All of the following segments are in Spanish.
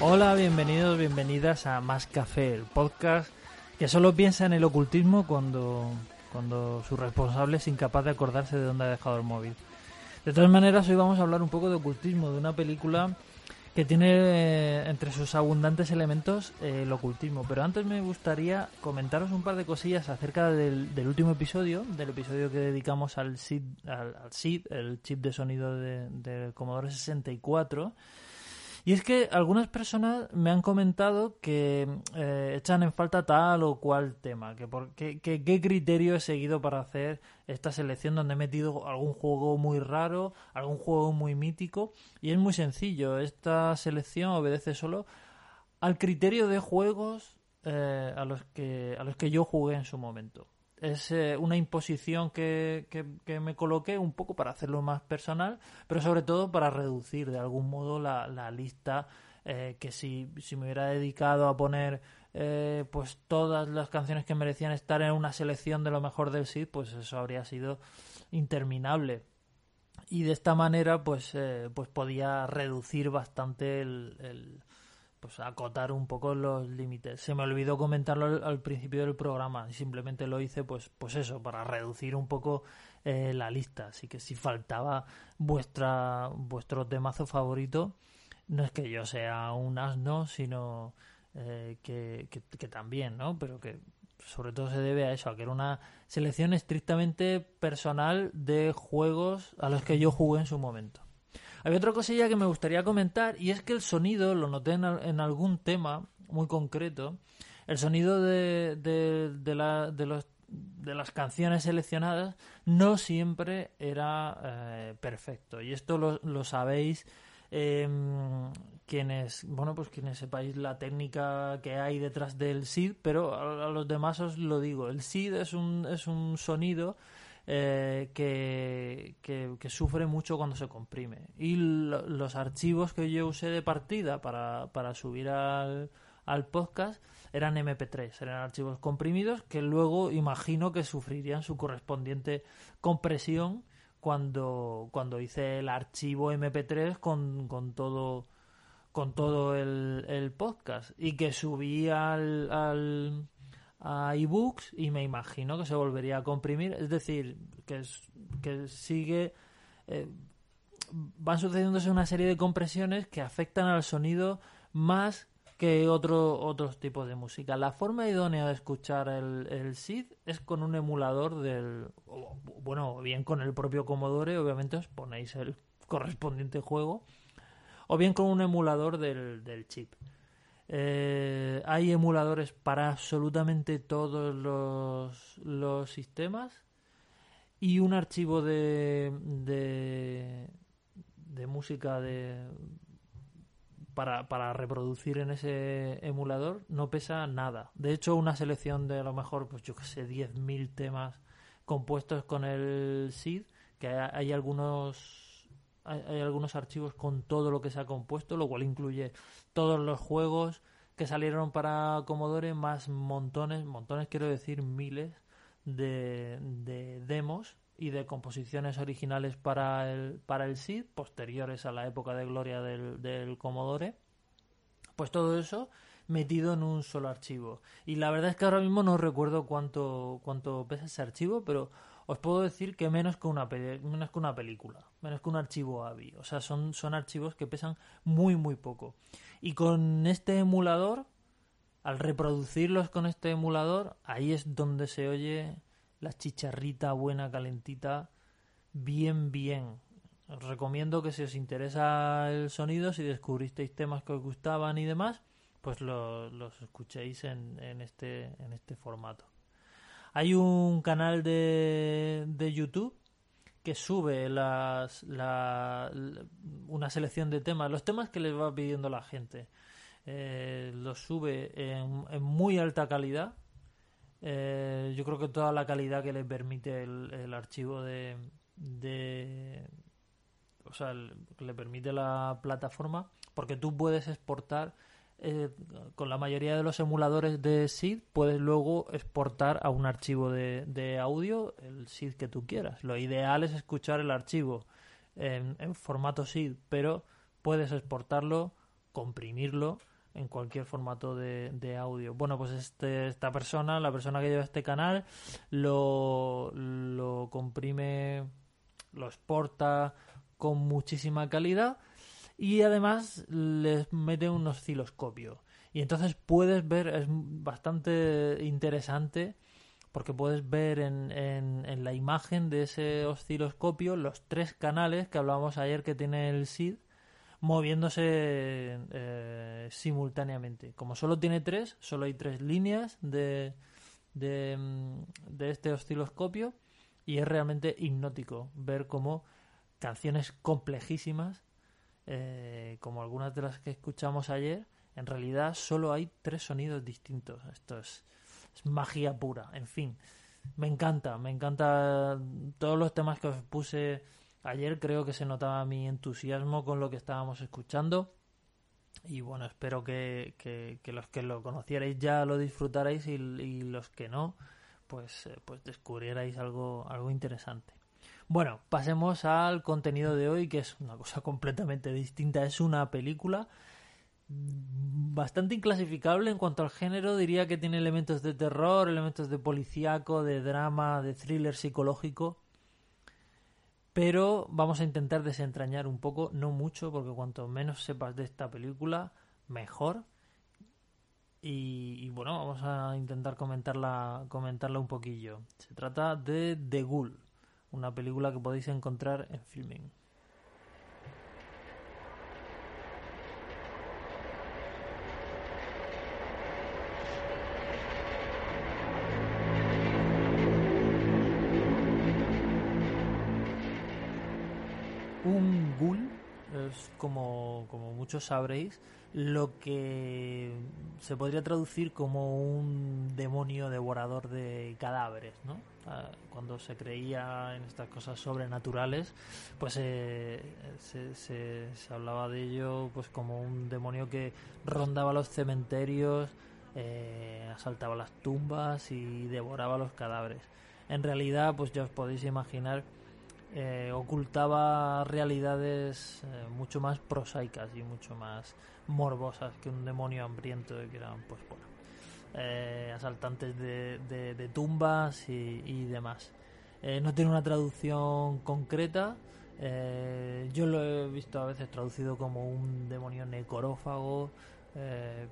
Hola, bienvenidos, bienvenidas a Más Café, el podcast que solo piensa en el ocultismo cuando, cuando su responsable es incapaz de acordarse de dónde ha dejado el móvil. De todas maneras, hoy vamos a hablar un poco de ocultismo, de una película que tiene eh, entre sus abundantes elementos eh, el ocultismo. Pero antes me gustaría comentaros un par de cosillas acerca del, último episodio, del episodio que dedicamos al SID, al, el chip de sonido del de Commodore 64 y es que algunas personas me han comentado que eh, echan en falta tal o cual tema, que, por, qué criterio he seguido para hacer esta selección donde he metido algún juego muy raro, algún juego muy mítico. Y es muy sencillo, esta selección obedece solo al criterio de juegos eh, a, los que, a los que yo jugué en su momento es eh, una imposición que, que, me coloqué un poco para hacerlo más personal, pero sobre todo para reducir de algún modo la, la lista eh, que si, si, me hubiera dedicado a poner eh, pues todas las canciones que merecían estar en una selección de lo mejor del SID, pues eso habría sido interminable. Y de esta manera pues, pues podía reducir bastante el pues acotar un poco los límites. Se me olvidó comentarlo al, principio del programa y simplemente lo hice pues pues eso para reducir un poco eh, la lista. Así que si faltaba vuestra vuestro temazo favorito, no es que yo sea un asno, sino eh, que, que, también, ¿no? Pero que sobre todo se debe a eso, a que era una selección estrictamente personal de juegos a los que yo jugué en su momento. Había otra cosilla que me gustaría comentar y es que el sonido, lo noté en, algún tema muy concreto, el sonido de, de, la, de, los, de las canciones seleccionadas no siempre era eh, perfecto. Y esto lo, lo sabéis em, quienes, bueno, pues quienes sepáis la técnica que hay detrás del SID, pero a, a, los demás os lo digo. El SID es un, es un sonido eh, que, que, sufre mucho cuando se comprime. Y los archivos que yo usé de partida para, para subir al, al podcast eran MP3, eran archivos comprimidos que luego imagino que sufrirían su correspondiente compresión cuando, cuando hice el archivo MP3 con, con todo con todo el, el podcast y que subí al, al a ebooks y me imagino que se volvería a comprimir. Es decir, que, que sigue. Eh, van sucediéndose una serie de compresiones que afectan al sonido más que otro, otros tipos de música. La forma idónea de escuchar el, el SID es con un emulador del. bueno, bien con el propio Commodore, obviamente os ponéis el correspondiente juego, o bien con un emulador del, del chip. Eh, hay emuladores para absolutamente todos los, sistemas y un archivo de, de, música de, para, para, reproducir en ese emulador no pesa nada. De hecho, una selección de a lo mejor, pues yo que sé, 10.000 temas compuestos con el SID, que hay algunos hay, algunos archivos con todo lo que se ha compuesto, lo cual incluye todos los juegos que salieron para Commodore, más montones, montones quiero decir miles de, de demos y de composiciones originales para el, para el SID, posteriores a la época de gloria del, del Commodore. Pues todo eso metido en un solo archivo. Y la verdad es que ahora mismo no recuerdo cuánto, cuánto pesa ese archivo, pero os puedo decir que menos que una, menos que una película, menos que un archivo AVI. O sea, son, son archivos que pesan muy, muy poco. Y con este emulador, al reproducirlos con este emulador, ahí es donde se oye la chicharrita buena, calentita, bien, bien. Os recomiendo que si os interesa el sonido, si descubristeis temas que os gustaban y demás, pues los escuchéis en, en, este, en este formato. Hay un canal de, de YouTube que sube las, la, una selección de temas, los temas que les va pidiendo la gente. Eh, los sube en, muy alta calidad. Eh, yo creo que toda la calidad que le permite el, el archivo de, de o sea, le permite la plataforma, porque tú puedes exportar eh, con la mayoría de los emuladores de SID puedes luego exportar a un archivo de, audio el SID que tú quieras. Lo ideal es escuchar el archivo en, formato SID, pero puedes exportarlo, comprimirlo en cualquier formato de, audio. Bueno, pues este, esta persona, la persona que lleva este canal, lo comprime, lo exporta con muchísima calidad y además les mete un osciloscopio. Y entonces puedes ver, es bastante interesante porque puedes ver en, en, en, la imagen de ese osciloscopio los tres canales que hablábamos ayer que tiene el SID moviéndose eh, simultáneamente. Como solo tiene tres, solo hay tres líneas de, de, de este osciloscopio y es realmente hipnótico ver cómo canciones complejísimas, eh, como algunas de las que escuchamos ayer, en realidad solo hay tres sonidos distintos. Esto es, es magia pura. En fin, me encanta, me encanta todos los temas que os puse Ayer creo que se notaba mi entusiasmo con lo que estábamos escuchando. Y bueno, espero que, que, los que lo conocierais ya lo disfrutarais y, y los que no, pues, eh, pues descubrierais algo, algo interesante. Bueno, pasemos al contenido de hoy, que es una cosa completamente distinta. Es una película bastante inclasificable en cuanto al género. Diría que tiene elementos de terror, elementos de policíaco, de drama, de thriller psicológico pero vamos a intentar desentrañar un poco, no mucho, porque cuanto menos sepas de esta película, mejor. Y, bueno, vamos a intentar comentarla, comentarla un poquillo. Se trata de The Ghoul, una película que podéis encontrar en Filming. Un ghoul es como, como muchos sabréis lo que se podría traducir como un demonio devorador de cadáveres, ¿no? Ah, cuando se creía en estas cosas sobrenaturales, pues eh, se, se, hablaba de ello pues como un demonio que rondaba los cementerios, eh, asaltaba las tumbas y devoraba los cadáveres. En realidad, pues ya os podéis imaginar eh, ocultaba realidades eh, mucho más prosaicas y mucho más morbosas que un demonio hambriento que eran pues bueno eh, asaltantes de, tumbas y, demás. Eh, no tiene una traducción concreta. Eh, yo lo he visto a veces traducido como un demonio necorófago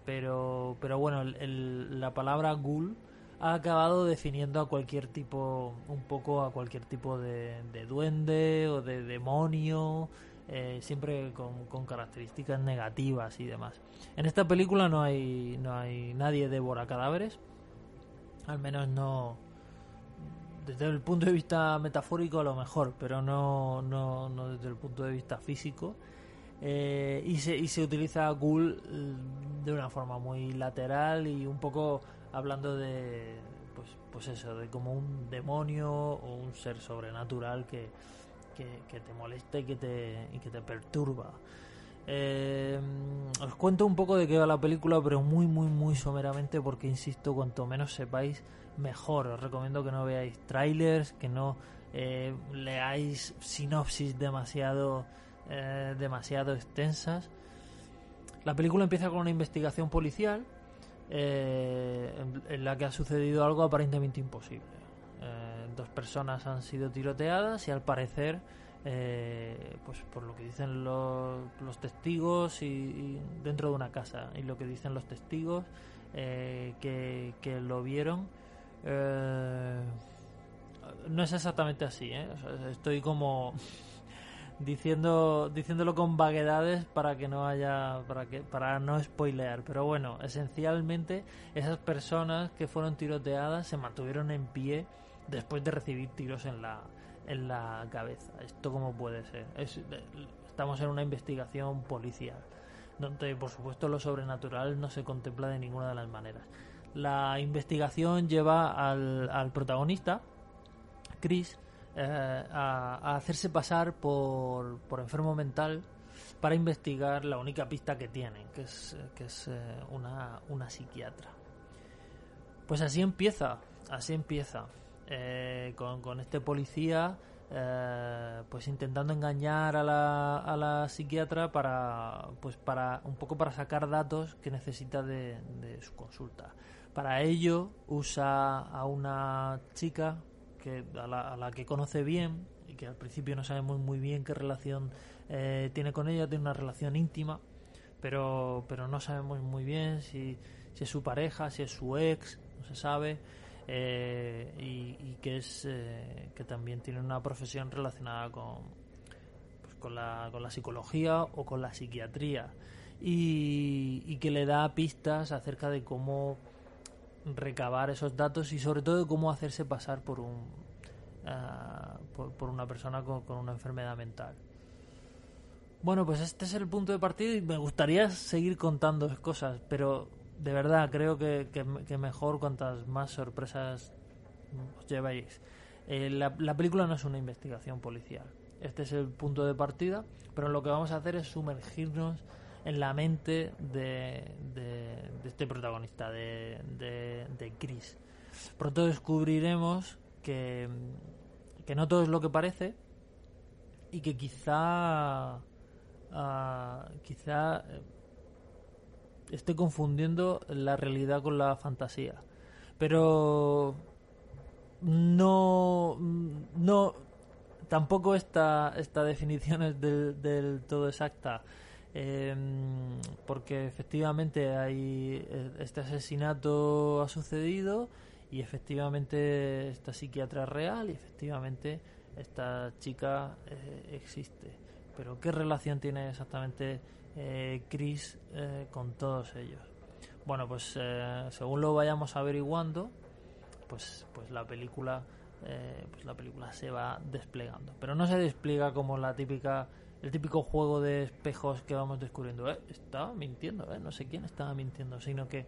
pero pero bueno el, el, la palabra ghoul ha acabado definiendo a cualquier tipo, un poco a cualquier tipo de duende o de demonio, eh, siempre con, características negativas y demás. En esta película no hay, no hay nadie devora cadáveres, al menos no desde el punto de vista metafórico a lo mejor, pero no, no, no desde el punto de vista físico. Eh, y, se, y se utiliza Ghoul mm, de una forma muy lateral y un poco hablando de pues, pues eso, de como un demonio o un ser sobrenatural que, que, te molesta y que te, y que te perturba. Eh, os cuento un poco de qué va la película, pero muy, muy, muy someramente, porque insisto, cuanto menos sepáis, mejor. Os recomiendo que no veáis trailers, que no eh, leáis sinopsis demasiado eh, demasiado extensas. La película empieza con una investigación policial eh, en, en, la que ha sucedido algo aparentemente imposible. Eh, dos personas han sido tiroteadas y al parecer, eh, pues por lo que dicen los, los testigos y, dentro de una casa y lo que dicen los testigos eh, que, que, lo vieron. Eh, no es exactamente así, o sea, estoy como diciendo diciéndolo con vaguedades para que no haya para que para no spoilear. Pero bueno esencialmente esas personas que fueron tiroteadas se mantuvieron en pie después de recibir tiros en la en la cabeza. Esto cómo puede ser es, estamos en una investigación policial donde por supuesto lo sobrenatural no se contempla de ninguna de las maneras. La investigación lleva al, al protagonista Chris eh, a, hacerse pasar por, por enfermo mental para investigar la única pista que tienen, que es, que es eh, una, una psiquiatra. Pues así empieza, así empieza. Eh, con, con, este policía eh, pues intentando engañar a la, a la psiquiatra para pues para un poco para sacar datos que necesita de su consulta para ello usa a una chica que a la, a la que conoce bien y que al principio no sabemos muy bien qué relación eh, tiene con ella tiene una relación íntima pero pero no sabemos muy bien si, es su pareja si es su ex no se sabe eh, y, que es eh, que también tiene una profesión relacionada con pues, con, la, con la psicología o con la psiquiatría. Y, que le da pistas acerca de cómo recabar esos datos y sobre todo cómo hacerse pasar por un uh, por, una persona con, con una enfermedad mental bueno pues este es el punto de partida y me gustaría seguir contando cosas pero de verdad, creo que, que, mejor cuantas más sorpresas os llevéis. Eh, la, la, película no es una investigación policial. Este es el punto de partida, pero lo que vamos a hacer es sumergirnos en la mente de, de, este protagonista, de, de, Chris. Pronto descubriremos que, que no todo es lo que parece y que quizá, uh, quizá esté confundiendo la realidad con la fantasía. Pero no, no, tampoco esta, esta definición es del, del todo exacta. Eh, porque efectivamente hay este asesinato ha sucedido y efectivamente esta psiquiatra es real y efectivamente esta chica eh, existe pero qué relación tiene exactamente eh, Chris eh, con todos ellos. Bueno, pues eh, según lo vayamos averiguando, pues, pues la película, pues la película se va desplegando. Pero no se despliega como la típica, el típico juego de espejos que vamos descubriendo. estaba mintiendo, no sé quién estaba mintiendo, sino que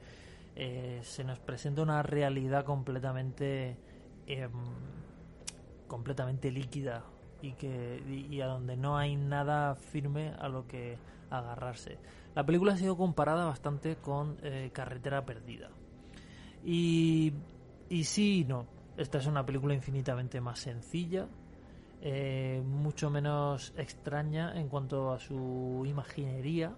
se nos presenta una realidad completamente, em, completamente líquida, y que y a donde no hay nada firme a lo que agarrarse. La película ha sido comparada bastante con eh, Carretera Perdida. Y, y sí no. Esta es una película infinitamente más sencilla, eh, mucho menos extraña en cuanto a su imaginería,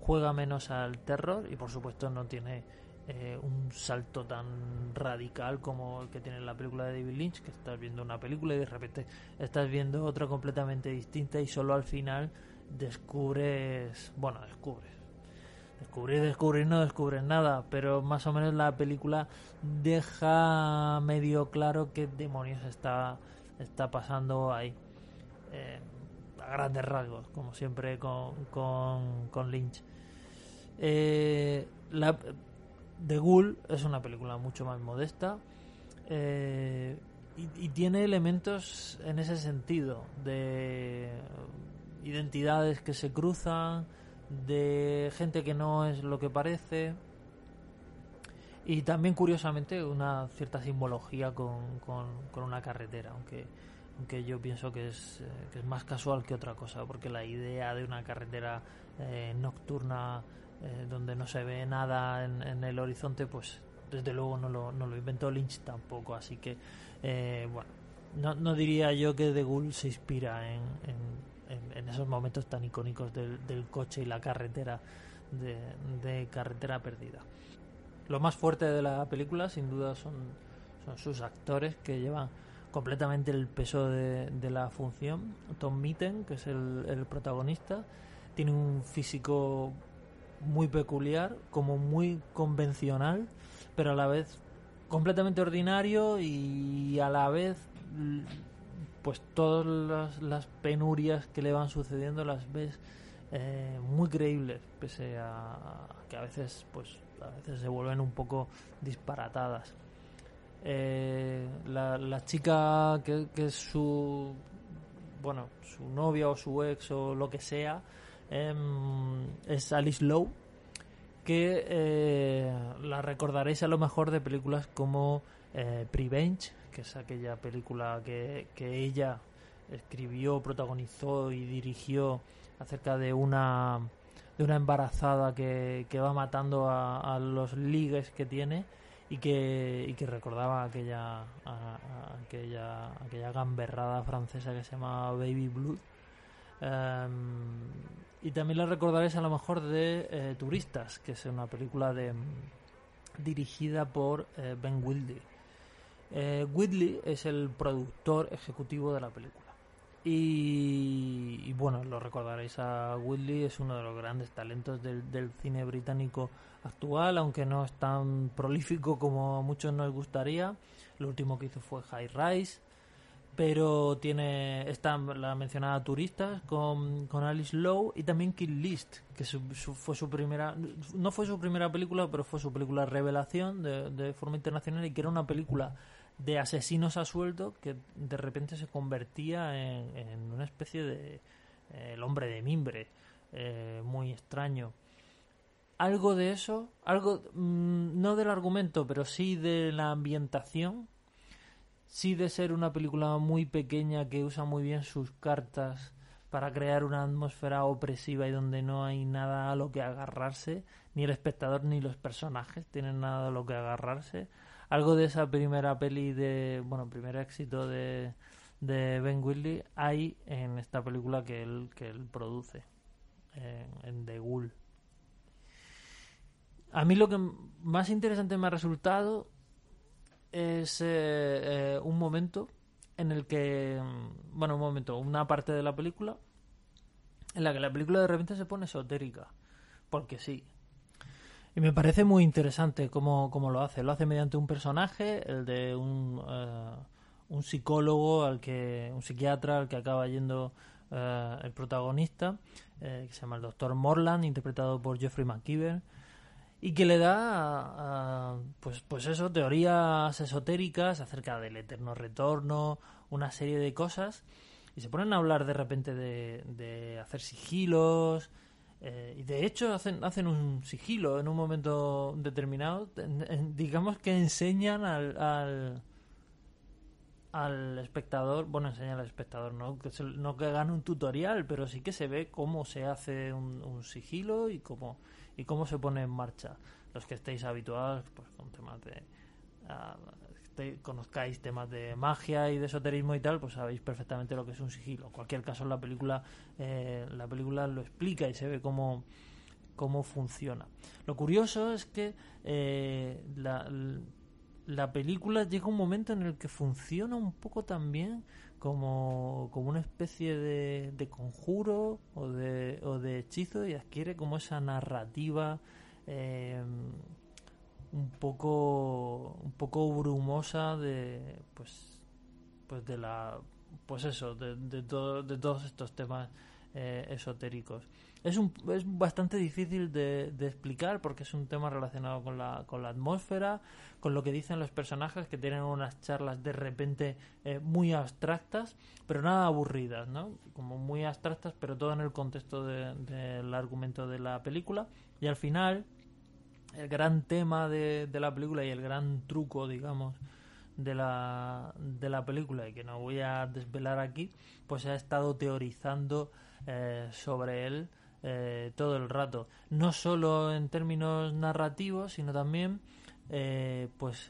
juega menos al terror y por supuesto no tiene eh, un salto tan radical como el que tiene la película de David Lynch, que estás viendo una película y de repente estás viendo otra completamente distinta y solo al final descubres, bueno, descubres. Descubrir, descubrir, no descubres nada, pero más o menos la película deja medio claro qué demonios está, está pasando ahí. Eh, a grandes rasgos, como siempre con, con, Lynch. Eh, la, The Ghoul es una película mucho más modesta eh, y, tiene elementos en ese sentido de identidades que se cruzan, de gente que no es lo que parece y también curiosamente una cierta simbología con, con, una carretera, aunque aunque yo pienso que es, eh, que es más casual que otra cosa, porque la idea de una carretera eh, nocturna eh, donde no se ve nada en, el horizonte, pues desde luego no lo, no lo inventó Lynch tampoco. Así que, eh, bueno, no, no, diría yo que The Ghoul se inspira en, en, esos momentos tan icónicos del, coche y la carretera de, de, carretera perdida. Lo más fuerte de la película, sin duda, son, son sus actores que llevan completamente el peso de, de la función. Tom Mitten, que es el, protagonista, tiene un físico muy peculiar, como muy convencional, pero a la vez completamente ordinario y a la vez pues todas las, penurias que le van sucediendo las ves eh, muy creíbles pese a, que a veces pues a veces se vuelven un poco disparatadas. Eh, la, chica que, que, es su bueno su novia o su ex o lo que sea Em, es Alice Lowe, que eh, la recordaréis a lo mejor de películas como eh, Prevenge, que es aquella película que, que ella escribió, protagonizó y dirigió acerca de una de una embarazada que, que va matando a, los ligues que tiene y que, y que recordaba aquella, aquella, aquella gamberrada francesa que se llama Baby Blood. Em, y también la recordaréis a lo mejor de eh, Turistas, que es una película de, dirigida por eh, Ben Wildey. Eh, Whitley es el productor ejecutivo de la película. Y, bueno, lo recordaréis a Whitley, es uno de los grandes talentos del, cine británico actual, aunque no es tan prolífico como a muchos nos gustaría. Lo último que hizo fue High Rise, pero tiene está la mencionada Turistas con, con Alice Lowe y también Kill List, que fue su primera, no fue su primera película, pero fue su película revelación de, de forma internacional y que era una película de asesinos a sueldo que de repente se convertía en, una especie de eh, el hombre de mimbre eh, muy extraño. Algo de eso algo mm, no del argumento pero sí de la ambientación sí de ser una película muy pequeña que usa muy bien sus cartas para crear una atmósfera opresiva y donde no hay nada a lo que agarrarse ni el espectador ni los personajes tienen nada a lo que agarrarse algo de esa primera peli de, bueno, primer éxito de, de Ben Whitley hay en esta película que él, que él produce, en, The Ghoul. A mí lo que más interesante me ha resultado es eh, eh, un momento en el que, bueno, un momento, una parte de la película en la que la película de repente se pone esotérica, porque sí, y me parece muy interesante cómo, lo hace. Lo hace mediante un personaje, el de un, eh, un psicólogo, al que un psiquiatra al que acaba yendo eh, el protagonista, eh, que se llama el doctor Morland, interpretado por Jeffrey McKeever, y que le da, pues, pues eso, teorías esotéricas acerca del eterno retorno, una serie de cosas, y se ponen a hablar de repente de, de hacer sigilos, eh, y de hecho hacen, hacen un sigilo en un momento determinado. digamos que enseñan al, al, espectador, bueno, enseñan al espectador, ¿no? Que, no que hagan un tutorial, pero sí que se ve cómo se hace un, sigilo y cómo, y cómo se pone en marcha. Los que estéis habituados pues, con temas de... Conozcáis temas de magia y de esoterismo y tal, pues sabéis perfectamente lo que es un sigilo. En cualquier caso, la película, eh, la película lo explica y se ve cómo, cómo funciona. Lo curioso es que eh, la, la película llega un momento en el que funciona un poco también como, como una especie de, de conjuro o de, o de hechizo y adquiere como esa narrativa eh, un poco un poco brumosa de pues pues de la pues eso de, de, de todos estos temas eh, esotéricos. Es un, es bastante difícil de, explicar porque es un tema relacionado con la, con la atmósfera con lo que dicen los personajes que tienen unas charlas de repente eh, muy abstractas pero nada aburridas no como muy abstractas pero todo en el contexto del argumento de la película. Y al final el gran tema de, la película y el gran truco, digamos, de la, de la película y que no voy a desvelar aquí, pues ha estado teorizando eh, sobre él eh, todo el rato. No solo en términos narrativos, sino también eh, pues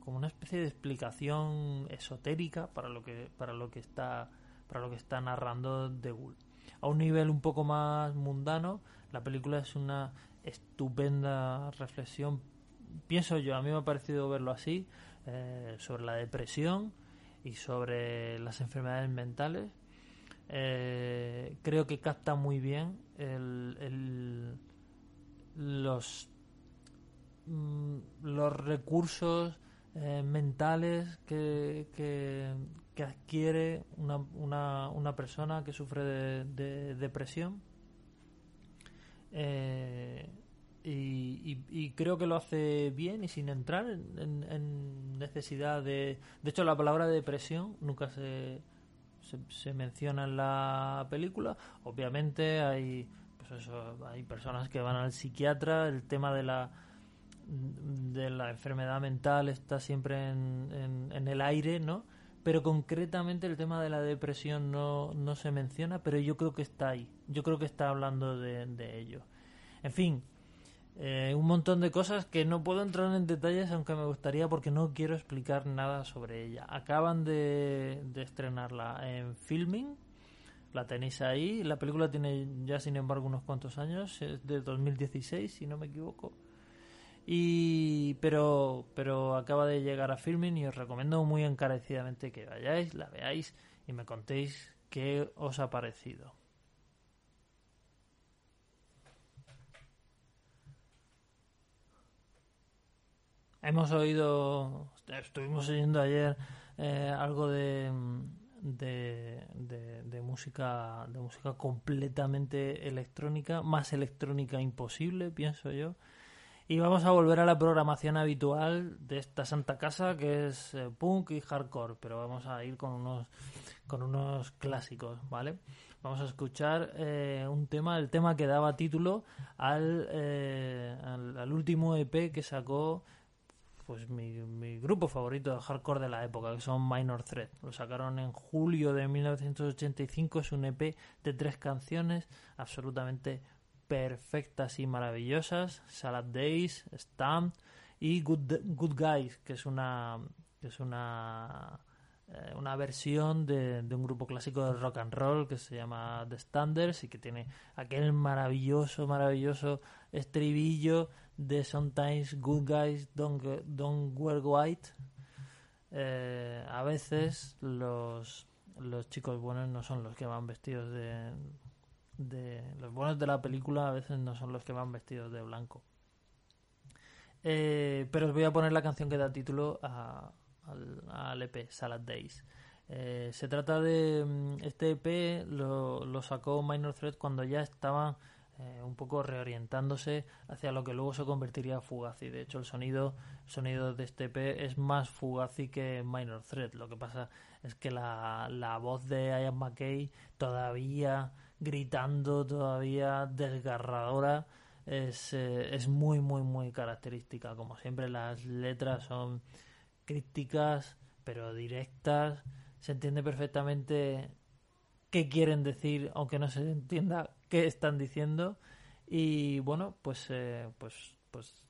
como una especie de explicación esotérica para lo que para lo que está para lo que está narrando The Ghoul. A un nivel un poco más mundano, la película es una estupenda reflexión, pienso yo, a mí me ha parecido verlo así, eh, sobre la depresión y sobre las enfermedades mentales. Eh, creo que capta muy bien el, los, mm, los recursos eh, mentales que, que, adquiere una, una, una, persona que sufre de depresión eh, y, creo que lo hace bien y sin entrar en, necesidad de... De hecho, la palabra depresión nunca se, se, menciona en la película. Obviamente hay, pues eso, hay personas que van al psiquiatra, el tema de la de la enfermedad mental está siempre en, en, el aire, ¿no? Pero concretamente el tema de la depresión no, no se menciona, pero yo creo que está ahí, yo creo que está hablando de, ello. En fin, eh, un montón de cosas que no puedo entrar en detalles, aunque me gustaría, porque no quiero explicar nada sobre ella. Acaban de, de estrenarla en filming, la tenéis ahí. La película tiene ya, sin embargo, unos cuantos años, es de 2016, si no me equivoco. Y pero pero acaba de llegar a filming y os recomiendo muy encarecidamente que vayáis, la veáis y me contéis qué os ha parecido. Hemos oído, estuvimos oyendo ayer eh, algo de, de, de, de, música de música completamente electrónica, más electrónica imposible, pienso yo. Y vamos a volver a la programación habitual de esta santa casa que es eh, punk y hardcore, pero vamos a ir con unos con unos clásicos, ¿vale? Vamos a escuchar eh, un tema, el tema que daba título al, eh, al, al último EP que sacó pues mi, mi, grupo favorito de hardcore de la época, que son Minor Threat. Lo sacaron en julio de 1985, es un EP de tres canciones absolutamente perfectas y maravillosas, Salad Days, Stamp y Good, Good Guys, que es una es una eh, una versión de, de, un grupo clásico de rock and roll que se llama The Standards y que tiene aquel maravilloso, maravilloso estribillo de Sometimes Good Guys Don't, don't Wear White. Eh, a veces los, los chicos buenos no son los que van vestidos de, de... Los buenos de la película a veces no son los que van vestidos de blanco. Eh, pero os voy a poner la canción que da título a, al, EP, Salad Days. Eh, se trata de este EP lo, sacó Minor Threat cuando ya estaba eh, un poco reorientándose hacia lo que luego se convertiría en Fugazi. De hecho, el sonido, sonido de este EP es más Fugazi que Minor Threat. Lo que pasa es que la, la voz de Ian McKay todavía gritando, todavía desgarradora, es, eh, es muy, muy, muy característica. Como siempre, las letras son críticas, pero directas. Se entiende perfectamente qué quieren decir, aunque no se entienda qué están diciendo. Y bueno, pues, eh, pues, pues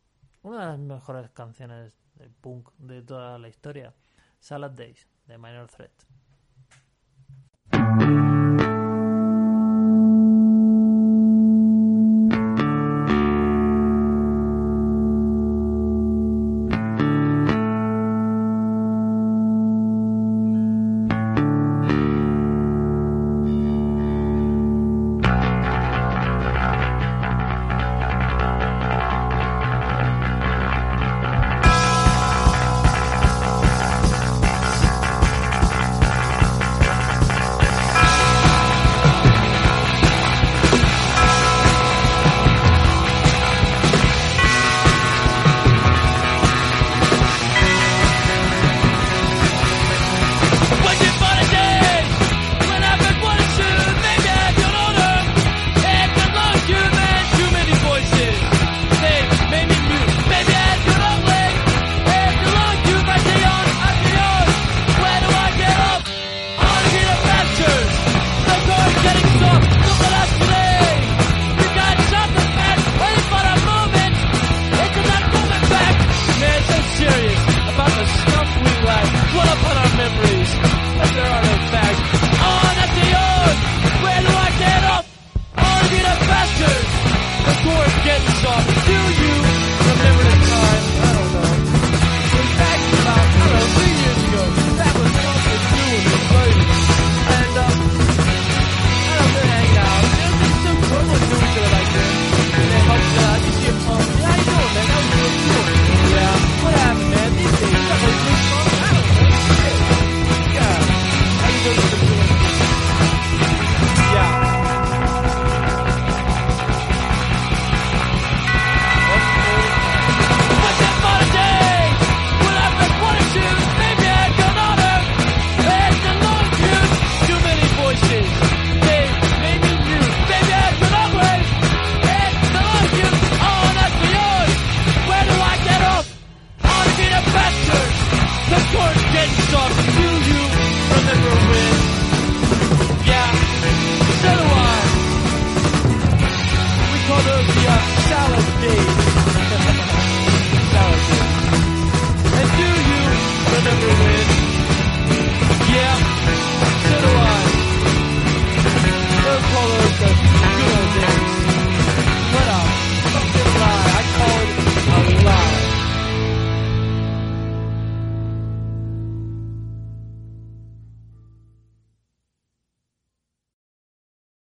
una de las mejores canciones de punk de toda la historia, Salad Days, de Minor Threat.